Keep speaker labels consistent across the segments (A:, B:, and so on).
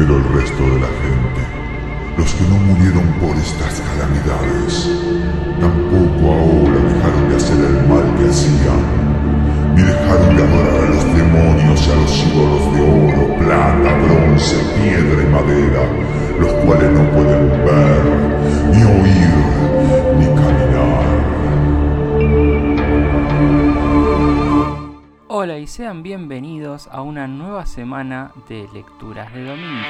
A: Pero el resto de la gente, los que no murieron por estas calamidades, tampoco ahora dejaron de hacer el mal que hacían, ni dejaron de adorar a los demonios y a los ídolos de oro, plata, bronce, piedra y madera, los cuales no pueden ver, ni oír, ni caminar.
B: Hola y sean bienvenidos a una nueva semana de lecturas de domingo.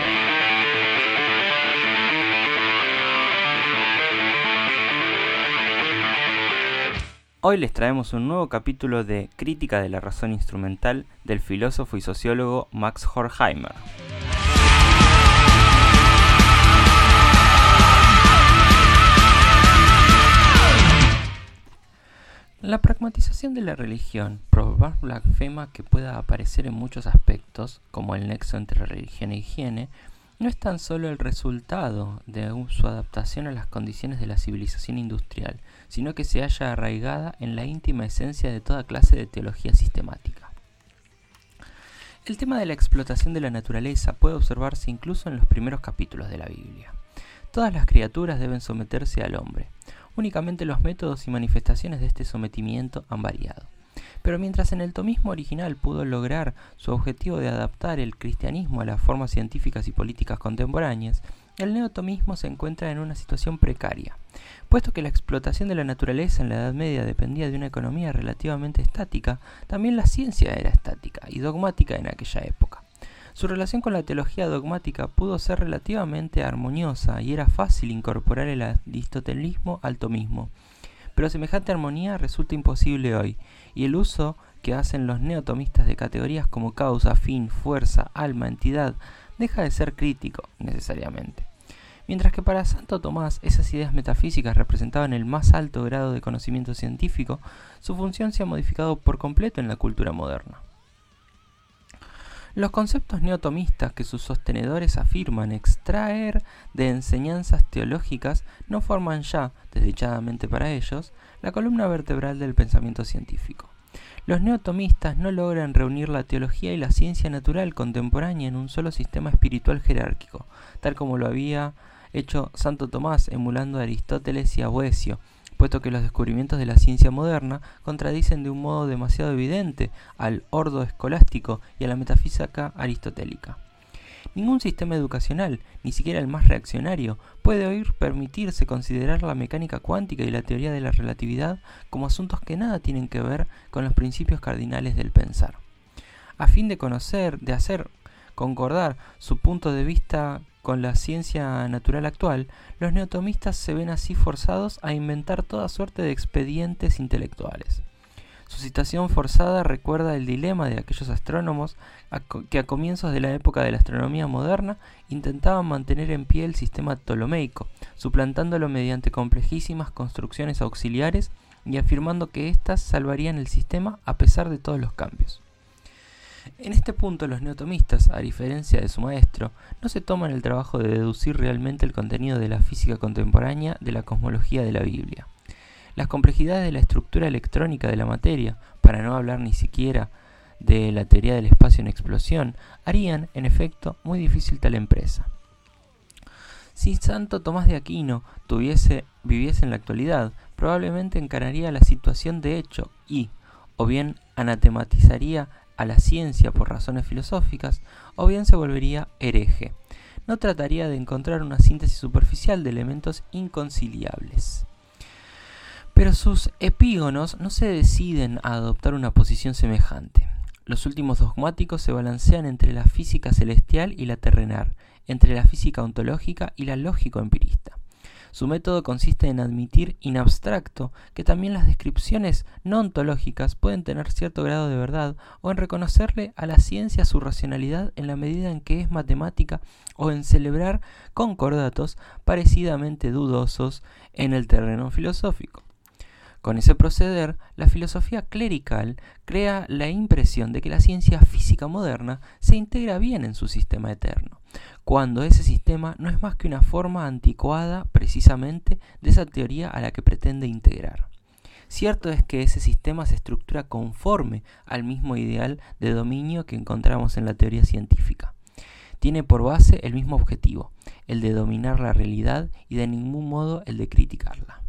B: Hoy les traemos un nuevo capítulo de Crítica de la razón instrumental del filósofo y sociólogo Max Horkheimer. La pragmatización de la religión, probar blasfema que pueda aparecer en muchos aspectos, como el nexo entre religión e higiene, no es tan solo el resultado de su adaptación a las condiciones de la civilización industrial, sino que se halla arraigada en la íntima esencia de toda clase de teología sistemática. El tema de la explotación de la naturaleza puede observarse incluso en los primeros capítulos de la Biblia. Todas las criaturas deben someterse al hombre. Únicamente los métodos y manifestaciones de este sometimiento han variado. Pero mientras en el tomismo original pudo lograr su objetivo de adaptar el cristianismo a las formas científicas y políticas contemporáneas, el neotomismo se encuentra en una situación precaria, puesto que la explotación de la naturaleza en la Edad Media dependía de una economía relativamente estática, también la ciencia era estática y dogmática en aquella época. Su relación con la teología dogmática pudo ser relativamente armoniosa y era fácil incorporar el aristotelismo al tomismo. Pero semejante armonía resulta imposible hoy, y el uso que hacen los neotomistas de categorías como causa, fin, fuerza, alma, entidad, deja de ser crítico necesariamente. Mientras que para Santo Tomás esas ideas metafísicas representaban el más alto grado de conocimiento científico, su función se ha modificado por completo en la cultura moderna. Los conceptos neotomistas que sus sostenedores afirman extraer de enseñanzas teológicas no forman ya, desdichadamente para ellos, la columna vertebral del pensamiento científico. Los neotomistas no logran reunir la teología y la ciencia natural contemporánea en un solo sistema espiritual jerárquico, tal como lo había hecho Santo Tomás emulando a Aristóteles y a Boesio, puesto que los descubrimientos de la ciencia moderna contradicen de un modo demasiado evidente al ordo escolástico y a la metafísica aristotélica. Ningún sistema educacional, ni siquiera el más reaccionario, puede hoy permitirse considerar la mecánica cuántica y la teoría de la relatividad como asuntos que nada tienen que ver con los principios cardinales del pensar. A fin de conocer, de hacer concordar su punto de vista con la ciencia natural actual, los neotomistas se ven así forzados a inventar toda suerte de expedientes intelectuales. Su situación forzada recuerda el dilema de aquellos astrónomos que a comienzos de la época de la astronomía moderna intentaban mantener en pie el sistema ptolomeico, suplantándolo mediante complejísimas construcciones auxiliares y afirmando que éstas salvarían el sistema a pesar de todos los cambios. En este punto los neotomistas, a diferencia de su maestro, no se toman el trabajo de deducir realmente el contenido de la física contemporánea de la cosmología de la Biblia. Las complejidades de la estructura electrónica de la materia, para no hablar ni siquiera de la teoría del espacio en explosión, harían, en efecto, muy difícil tal empresa. Si Santo Tomás de Aquino tuviese, viviese en la actualidad, probablemente encararía la situación de hecho y, o bien anatematizaría a la ciencia por razones filosóficas, o bien se volvería hereje. No trataría de encontrar una síntesis superficial de elementos inconciliables. Pero sus epígonos no se deciden a adoptar una posición semejante. Los últimos dogmáticos se balancean entre la física celestial y la terrenal, entre la física ontológica y la lógico-empirista. Su método consiste en admitir in abstracto que también las descripciones no ontológicas pueden tener cierto grado de verdad o en reconocerle a la ciencia su racionalidad en la medida en que es matemática o en celebrar concordatos parecidamente dudosos en el terreno filosófico. Con ese proceder, la filosofía clerical crea la impresión de que la ciencia física moderna se integra bien en su sistema eterno, cuando ese sistema no es más que una forma anticuada precisamente de esa teoría a la que pretende integrar. Cierto es que ese sistema se estructura conforme al mismo ideal de dominio que encontramos en la teoría científica. tiene por base el mismo objetivo, el de dominar la realidad y de ningún modo el de criticarla.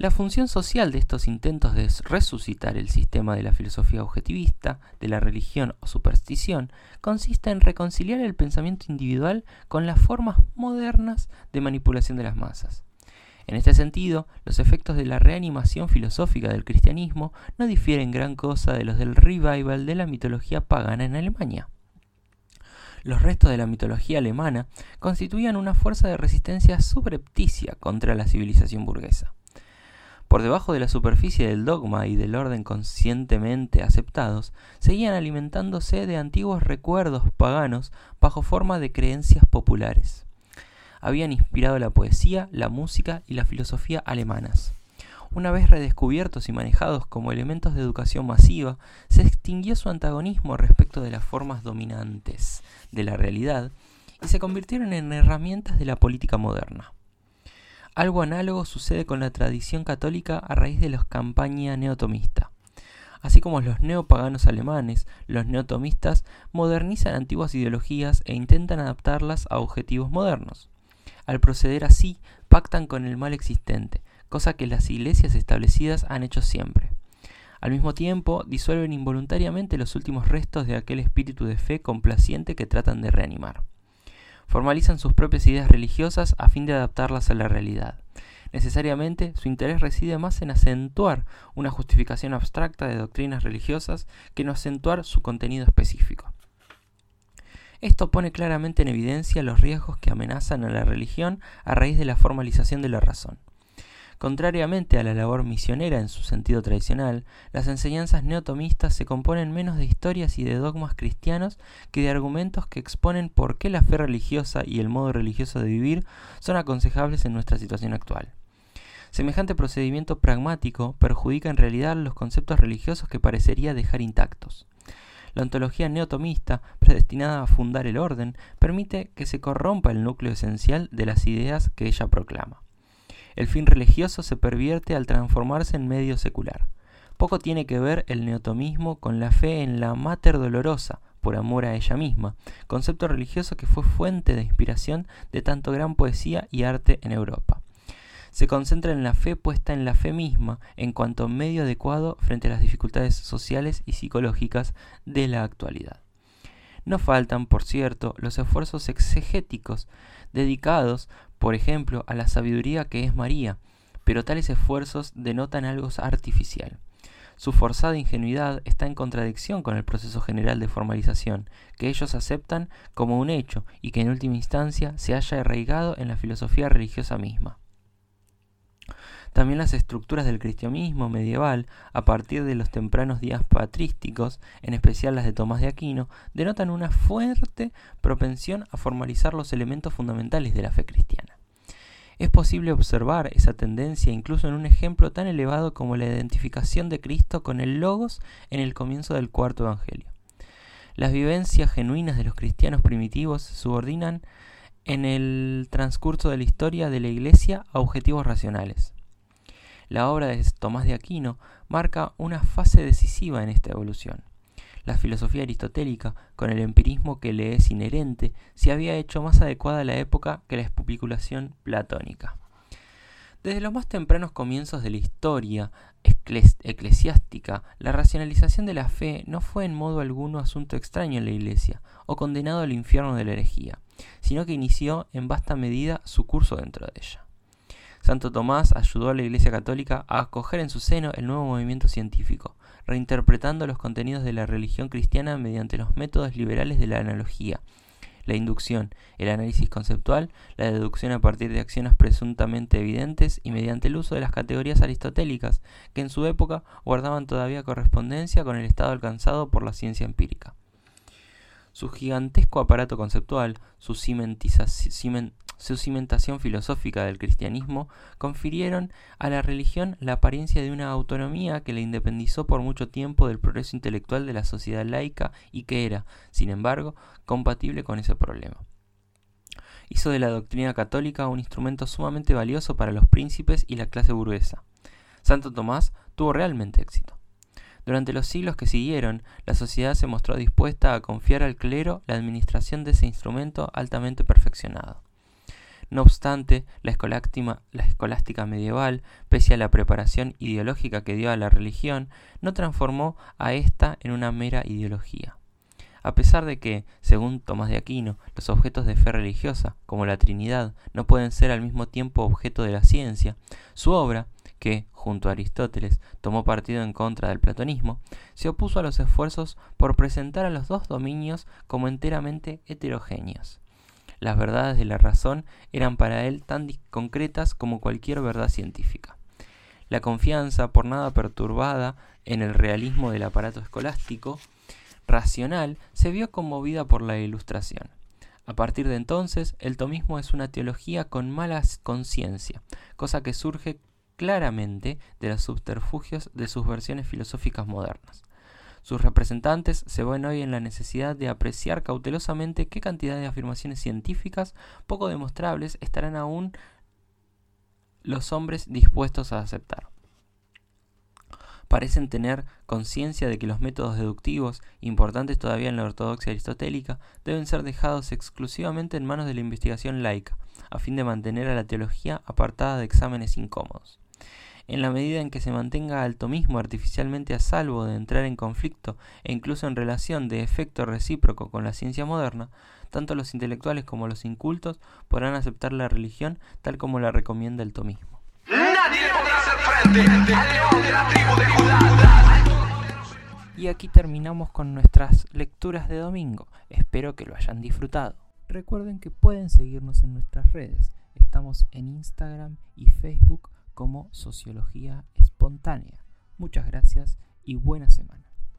B: La función social de estos intentos de resucitar el sistema de la filosofía objetivista, de la religión o superstición, consiste en reconciliar el pensamiento individual con las formas modernas de manipulación de las masas. En este sentido, los efectos de la reanimación filosófica del cristianismo no difieren gran cosa de los del revival de la mitología pagana en Alemania. Los restos de la mitología alemana constituían una fuerza de resistencia subrepticia contra la civilización burguesa. Por debajo de la superficie del dogma y del orden conscientemente aceptados, seguían alimentándose de antiguos recuerdos paganos bajo forma de creencias populares. Habían inspirado la poesía, la música y la filosofía alemanas. Una vez redescubiertos y manejados como elementos de educación masiva, se extinguió su antagonismo respecto de las formas dominantes de la realidad y se convirtieron en herramientas de la política moderna. Algo análogo sucede con la tradición católica a raíz de la campaña neotomista. Así como los neopaganos alemanes, los neotomistas modernizan antiguas ideologías e intentan adaptarlas a objetivos modernos. Al proceder así, pactan con el mal existente, cosa que las iglesias establecidas han hecho siempre. Al mismo tiempo, disuelven involuntariamente los últimos restos de aquel espíritu de fe complaciente que tratan de reanimar formalizan sus propias ideas religiosas a fin de adaptarlas a la realidad. Necesariamente su interés reside más en acentuar una justificación abstracta de doctrinas religiosas que en acentuar su contenido específico. Esto pone claramente en evidencia los riesgos que amenazan a la religión a raíz de la formalización de la razón. Contrariamente a la labor misionera en su sentido tradicional, las enseñanzas neotomistas se componen menos de historias y de dogmas cristianos que de argumentos que exponen por qué la fe religiosa y el modo religioso de vivir son aconsejables en nuestra situación actual. Semejante procedimiento pragmático perjudica en realidad los conceptos religiosos que parecería dejar intactos. La ontología neotomista, predestinada a fundar el orden, permite que se corrompa el núcleo esencial de las ideas que ella proclama. El fin religioso se pervierte al transformarse en medio secular. Poco tiene que ver el neotomismo con la fe en la Mater Dolorosa, por amor a ella misma, concepto religioso que fue fuente de inspiración de tanto gran poesía y arte en Europa. Se concentra en la fe puesta en la fe misma en cuanto medio adecuado frente a las dificultades sociales y psicológicas de la actualidad. No faltan, por cierto, los esfuerzos exegéticos dedicados por ejemplo, a la sabiduría que es María, pero tales esfuerzos denotan algo artificial. Su forzada ingenuidad está en contradicción con el proceso general de formalización, que ellos aceptan como un hecho y que en última instancia se haya arraigado en la filosofía religiosa misma. También las estructuras del cristianismo medieval, a partir de los tempranos días patrísticos, en especial las de Tomás de Aquino, denotan una fuerte propensión a formalizar los elementos fundamentales de la fe cristiana. Es posible observar esa tendencia incluso en un ejemplo tan elevado como la identificación de Cristo con el Logos en el comienzo del cuarto Evangelio. Las vivencias genuinas de los cristianos primitivos se subordinan en el transcurso de la historia de la Iglesia a objetivos racionales. La obra de Tomás de Aquino marca una fase decisiva en esta evolución. La filosofía aristotélica, con el empirismo que le es inherente, se había hecho más adecuada a la época que la especulación platónica. Desde los más tempranos comienzos de la historia eclesiástica, la racionalización de la fe no fue en modo alguno asunto extraño en la Iglesia, o condenado al infierno de la herejía, sino que inició en vasta medida su curso dentro de ella. Santo Tomás ayudó a la Iglesia Católica a acoger en su seno el nuevo movimiento científico, reinterpretando los contenidos de la religión cristiana mediante los métodos liberales de la analogía, la inducción, el análisis conceptual, la deducción a partir de acciones presuntamente evidentes y mediante el uso de las categorías aristotélicas, que en su época guardaban todavía correspondencia con el estado alcanzado por la ciencia empírica. Su gigantesco aparato conceptual, su cimentación su cimentación filosófica del cristianismo confirieron a la religión la apariencia de una autonomía que la independizó por mucho tiempo del progreso intelectual de la sociedad laica y que era, sin embargo, compatible con ese problema. Hizo de la doctrina católica un instrumento sumamente valioso para los príncipes y la clase burguesa. Santo Tomás tuvo realmente éxito. Durante los siglos que siguieron, la sociedad se mostró dispuesta a confiar al clero la administración de ese instrumento altamente perfeccionado. No obstante, la escolástica, medieval, pese a la preparación ideológica que dio a la religión, no transformó a ésta en una mera ideología. A pesar de que, según Tomás de Aquino, los objetos de fe religiosa, como la Trinidad, no pueden ser al mismo tiempo objeto de la ciencia, su obra, que, junto a Aristóteles, tomó partido en contra del platonismo, se opuso a los esfuerzos por presentar a los dos dominios como enteramente heterogéneos. Las verdades de la razón eran para él tan concretas como cualquier verdad científica. La confianza, por nada perturbada en el realismo del aparato escolástico, racional, se vio conmovida por la ilustración. A partir de entonces, el tomismo es una teología con mala conciencia, cosa que surge claramente de los subterfugios de sus versiones filosóficas modernas. Sus representantes se ven hoy en la necesidad de apreciar cautelosamente qué cantidad de afirmaciones científicas poco demostrables estarán aún los hombres dispuestos a aceptar. Parecen tener conciencia de que los métodos deductivos, importantes todavía en la ortodoxia aristotélica, deben ser dejados exclusivamente en manos de la investigación laica, a fin de mantener a la teología apartada de exámenes incómodos en la medida en que se mantenga al tomismo artificialmente a salvo de entrar en conflicto e incluso en relación de efecto recíproco con la ciencia moderna, tanto los intelectuales como los incultos podrán aceptar la religión tal como la recomienda el tomismo. Nadie podrá hacer frente al león de la tribu de Judá. Y aquí terminamos con nuestras lecturas de domingo. Espero que lo hayan disfrutado. Recuerden que pueden seguirnos en nuestras redes. Estamos en Instagram y Facebook como Sociología Espontánea. Muchas gracias y buena semana.